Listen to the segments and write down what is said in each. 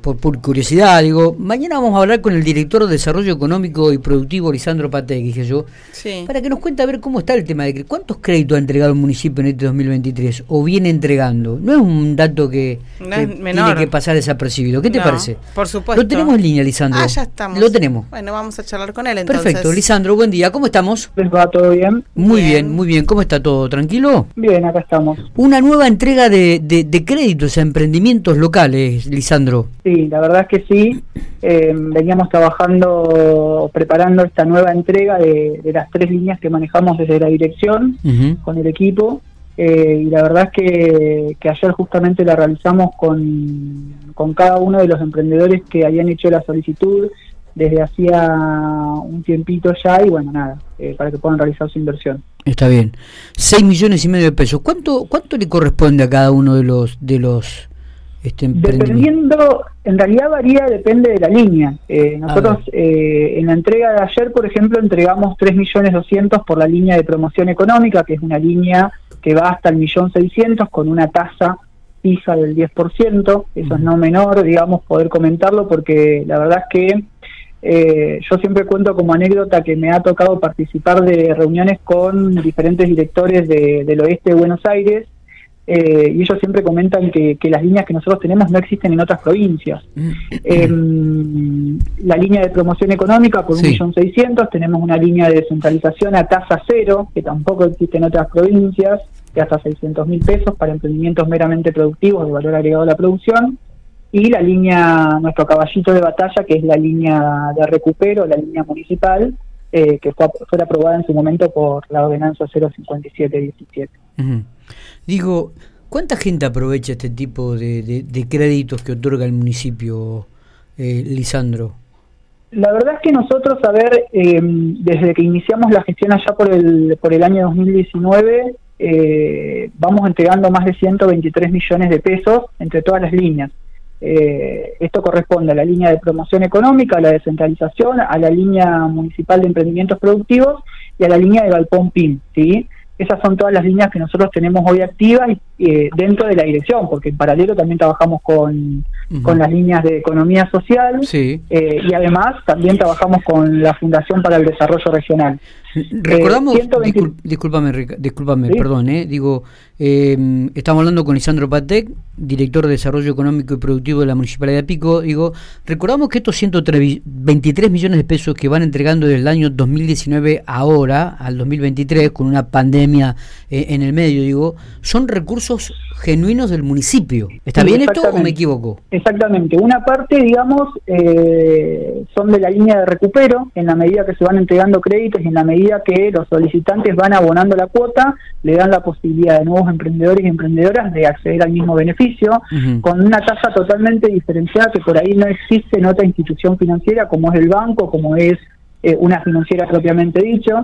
por, curiosidad, digo, mañana vamos a hablar con el director de Desarrollo Económico y Productivo, Lisandro Patek, dije yo, para que nos cuente a ver cómo está el tema de que cuántos créditos ha entregado el municipio en este 2023 o viene entregando. No es un dato que, tiene que pasar desapercibido. ¿Qué te parece? Por supuesto. Lo tenemos en línea, Lisandro. Ah, ya estamos. Lo tenemos. Bueno, vamos a charlar con él entonces. Perfecto. Lisandro, buen día. ¿Cómo estamos? ¿Les va todo bien? Muy bien. muy bien. ¿Cómo está todo? ¿Tranquilo? Bien, acá estamos. Una nueva entrega de, de créditos a emprendimientos locales, Lisandro. Sí, la verdad es que sí, eh, veníamos trabajando, preparando esta nueva entrega de, las tres líneas que manejamos desde la dirección con el equipo. Eh, y la verdad es que, ayer justamente la realizamos con, con cada uno de los emprendedores que habían hecho la solicitud desde hacía un tiempito ya y bueno, nada, eh, para que puedan realizar su inversión. Está bien. 6 millones y medio de pesos. ¿Cuánto cuánto le corresponde a cada uno de los de los este Dependiendo, en realidad varía, depende de la línea. Eh, nosotros eh, en la entrega de ayer, por ejemplo, entregamos 3.200.000 por la línea de promoción económica, que es una línea que va hasta el millón seiscientos con una tasa fija del 10%. Eso es no menor, digamos, poder comentarlo, porque la verdad es que eh, yo siempre cuento como anécdota que me ha tocado participar de reuniones con diferentes directores del oeste de Buenos Aires eh, y ellos siempre comentan que, las líneas que nosotros tenemos no existen en otras provincias. Mm. Em, la línea de promoción económica por sí. 1.600.000, tenemos una línea de descentralización a tasa cero, que tampoco existe en otras provincias, de hasta 600.000 pesos para emprendimientos meramente productivos de valor agregado a la producción. Y la línea, nuestro caballito de batalla, que es la línea de recupero, la línea municipal, eh, que fue, fue aprobada en su momento por la ordenanza 05717. Digo, ¿cuánta gente aprovecha este tipo de, créditos que otorga el municipio, eh, Lisandro? La verdad es que nosotros, a ver, eh, desde que iniciamos la gestión allá por el, por el año 2019, eh, vamos entregando más de 123 millones de pesos entre todas las líneas. esto corresponde a la línea de promoción económica, a la descentralización, a la línea municipal de emprendimientos productivos y a la línea de Galpón PIN, ¿sí? Esas son todas las líneas que nosotros tenemos hoy activas eh, dentro de la dirección, porque en paralelo también trabajamos con, con las líneas de economía social sí. Eh, y además también trabajamos con la Fundación para el Desarrollo Regional. Recordamos, discúlpame, perdón, eh, digo, em, estamos hablando con Lisandro Patek, director de Desarrollo Económico y Productivo de la Municipalidad de Pico, digo, recordamos que estos 123 millones de pesos que van entregando desde el año 2019 ahora, al 2023, con una pandemia eh, en el medio, digo, son recursos genuinos del municipio. ¿Está bien esto o me equivoco? Exactamente, una parte, digamos, eh, son de la línea de recupero, en la medida que se van entregando créditos y en la medida que los solicitantes van abonando la cuota, le dan la posibilidad de nuevos emprendedores y emprendedoras de acceder al mismo beneficio, con una tasa totalmente diferenciada que por ahí no existe en otra institución financiera como es el banco, como es eh, una financiera propiamente dicho.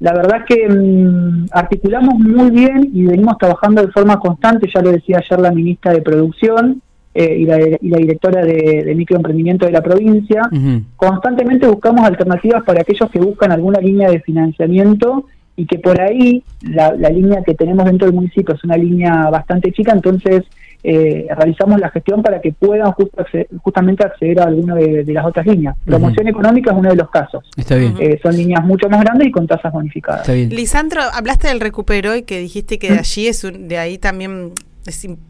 La verdad es que mm, articulamos muy bien y venimos trabajando de forma constante, ya lo decía ayer la ministra de Producción, eh, y, la, directora de, microemprendimiento de la provincia, constantemente buscamos alternativas para aquellos que buscan alguna línea de financiamiento y que por ahí la, línea que tenemos dentro del municipio es una línea bastante chica, entonces eh, realizamos la gestión para que puedan justamente acceder a alguna de, las otras líneas. Promoción económica es uno de los casos. Está bien. Eh, son líneas mucho más grandes y con tasas bonificadas. Lisandro, hablaste del recupero y que dijiste que de allí es de ahí también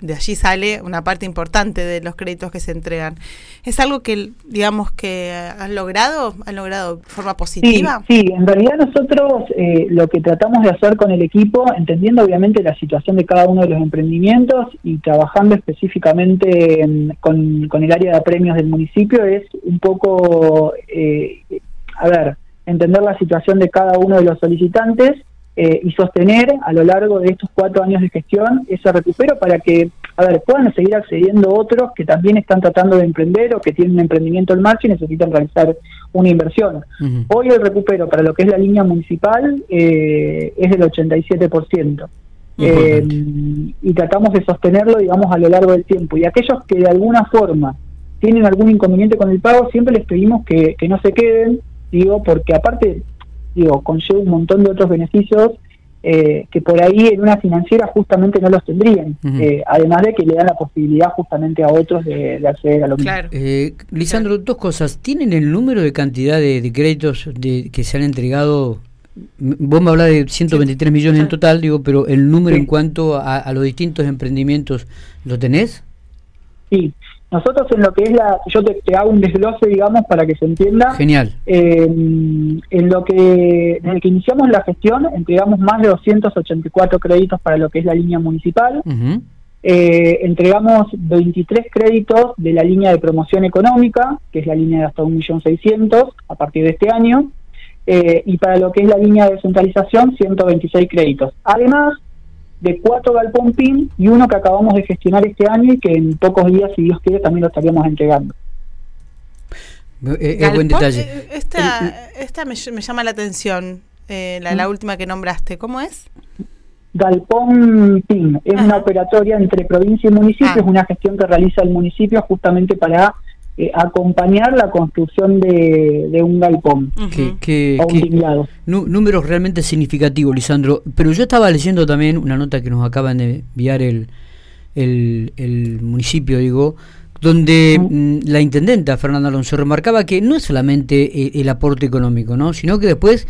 de allí sale una parte importante de los créditos que se entregan. ¿Es algo que, digamos, que han logrado, han logrado de forma positiva? Sí, en realidad nosotros eh, lo que tratamos de hacer con el equipo, entendiendo obviamente la situación de cada uno de los emprendimientos y trabajando específicamente con, con, el área de premios del municipio, es un poco, eh, a ver, entender la situación de cada uno de los solicitantes eh, y sostener a lo largo de estos cuatro años de gestión ese recupero para que, a ver, puedan seguir accediendo otros que también están tratando de emprender o que tienen un emprendimiento en marcha y necesitan realizar una inversión. Hoy el recupero para lo que es la línea municipal eh, es del 87%. Eh, y tratamos de sostenerlo, digamos, a lo largo del tiempo. Y aquellos que de alguna forma tienen algún inconveniente con el pago, siempre les pedimos que, que no se queden, digo, porque aparte digo, conlleva un montón de otros beneficios eh, que por ahí en una financiera justamente no los tendrían, eh, además de que le dan la posibilidad justamente a otros de, acceder a lo mismo. Eh, Lisandro, dos cosas. ¿Tienen el número de cantidad de, créditos de, que se han entregado? Vos me hablas de 123 millones en total, digo, pero el número en cuanto a, a los distintos emprendimientos, ¿lo tenés? Sí, nosotros en lo que es la, yo te, hago un desglose, digamos, para que se entienda. Genial. Eh, en lo que, desde que iniciamos la gestión, entregamos más de 284 créditos para lo que es la línea municipal. Eh, entregamos 23 créditos de la línea de promoción económica, que es la línea de hasta 1.600.000 a partir de este año. Eh, y para lo que es la línea de descentralización, 126 créditos. Además, de cuatro galpón PIN y uno que acabamos de gestionar este año y que en pocos días, si Dios quiere, también lo estaríamos entregando. Eh, es buen detalle. Eh, esta, esta me, llama la atención, eh, la, ¿Mm? última que nombraste. ¿Cómo es? Galpón PIN es una operatoria entre provincia y municipio, ah. es una gestión que realiza el municipio justamente para eh, acompañar la construcción de, un galpón o un números realmente significativos, Lisandro. Pero yo estaba leyendo también una nota que nos acaban de enviar el, el, municipio, digo, donde mm, la intendenta Fernanda Alonso remarcaba que no es solamente el, el aporte económico, ¿no? sino que después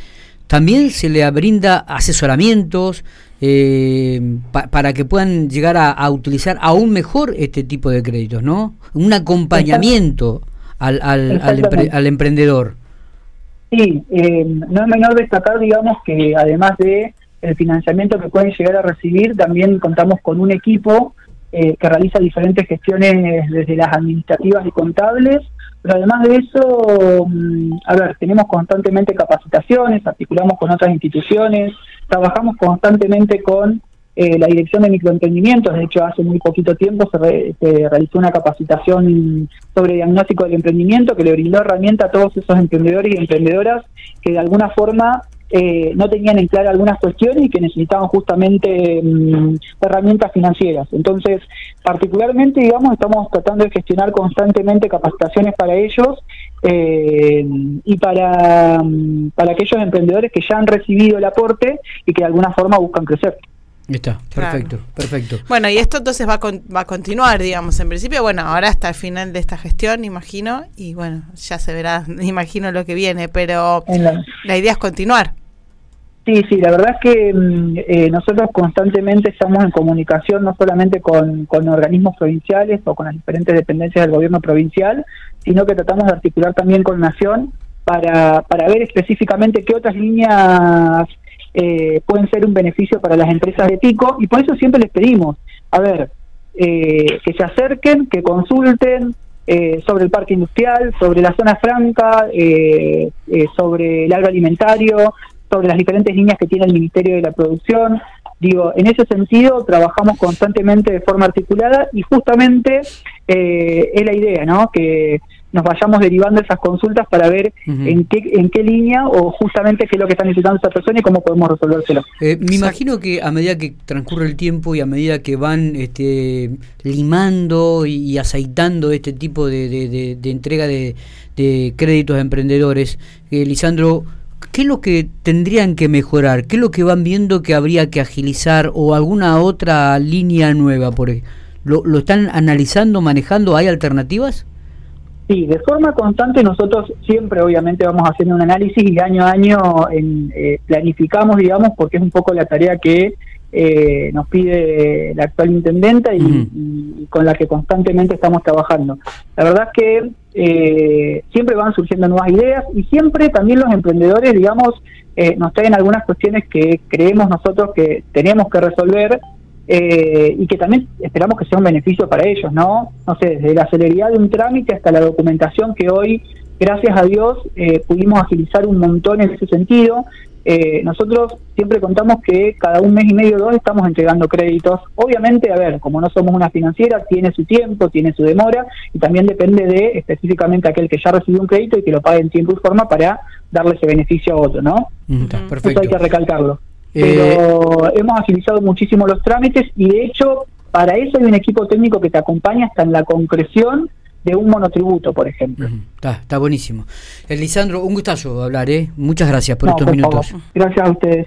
también se le brinda asesoramientos, eh, para que puedan llegar a, utilizar aún mejor este tipo de créditos, ¿no? Un acompañamiento al, al, al, emprendedor. Sí, eh, no es menor destacar, digamos, que además de el financiamiento que pueden llegar a recibir, también contamos con un equipo eh, que realiza diferentes gestiones desde las administrativas y contables, pero además de eso, mm, a ver, tenemos constantemente capacitaciones, articulamos con otras instituciones, trabajamos constantemente con eh, la Dirección de Microemprendimientos. De hecho, hace muy poquito tiempo se, realizó una capacitación sobre diagnóstico del emprendimiento que le brindó herramienta a todos esos emprendedores y emprendedoras que de alguna forma eh, no tenían en claro algunas cuestiones y que necesitaban justamente mm, herramientas financieras. Entonces, particularmente, digamos, estamos tratando de gestionar constantemente capacitaciones para ellos eh, y para, mm, para aquellos emprendedores que ya han recibido el aporte y que de alguna forma buscan crecer. Está, perfecto, perfecto. Bueno, y esto entonces va a, va a continuar, digamos, en principio, bueno, ahora hasta el final de esta gestión, imagino, y bueno, ya se verá, imagino lo que viene, pero la idea es continuar. Sí, sí, la verdad es que mm, eh, nosotros constantemente estamos en comunicación no solamente con, organismos provinciales o con las diferentes dependencias del gobierno provincial, sino que tratamos de articular también con Nación para, para ver específicamente qué otras líneas eh, pueden ser un beneficio para las empresas de Pico y por eso siempre les pedimos, a ver, eh, que se acerquen, que consulten, sobre el parque industrial, sobre la zona franca, sobre el agroalimentario, sobre las diferentes líneas que tiene el Ministerio de la Producción. Digo, en ese sentido trabajamos constantemente de forma articulada y justamente eh, es la idea, ¿no? Que nos vayamos derivando esas consultas para ver en qué en qué línea o justamente qué es lo que está necesitando esa persona y cómo podemos resolvérselo. Eh, me imagino que a medida que transcurre el tiempo y a medida que van este, limando y, aceitando este tipo de, entrega de, créditos a emprendedores, eh, Lisandro, ¿qué es lo que tendrían que mejorar? ¿Qué es lo que van viendo que habría que agilizar o alguna otra línea nueva? Por ¿Lo, ¿Lo están analizando, manejando? ¿Hay alternativas? Sí, de forma constante nosotros siempre obviamente vamos haciendo un análisis y año a año en, eh, planificamos, digamos, porque es un poco la tarea que eh, nos pide la actual intendenta y, con la que constantemente estamos trabajando. La verdad es que eh, siempre van surgiendo nuevas ideas y siempre también los emprendedores, digamos, eh, nos traen algunas cuestiones que creemos nosotros que tenemos que resolver y que también esperamos que sea un beneficio para ellos, ¿no? No sé, desde la celeridad de un trámite hasta la documentación que hoy, gracias a Dios, pudimos agilizar un montón en ese sentido eh, nosotros siempre contamos que cada un mes y medio o dos estamos entregando créditos. Obviamente, a ver, como no somos una financiera, tiene su tiempo, tiene su demora y también depende de específicamente aquel que ya recibió un crédito y que lo pague en tiempo y forma para darle ese beneficio a otro, ¿no? Eso hay que recalcarlo. Eh, Pero hemos agilizado muchísimo los trámites y de hecho para eso hay un equipo técnico que te acompaña hasta en la concreción de un monotributo, por ejemplo. Está, está buenísimo. Lisandro, un gustazo hablar, ¿eh? Muchas gracias por estos minutos. Gracias a ustedes.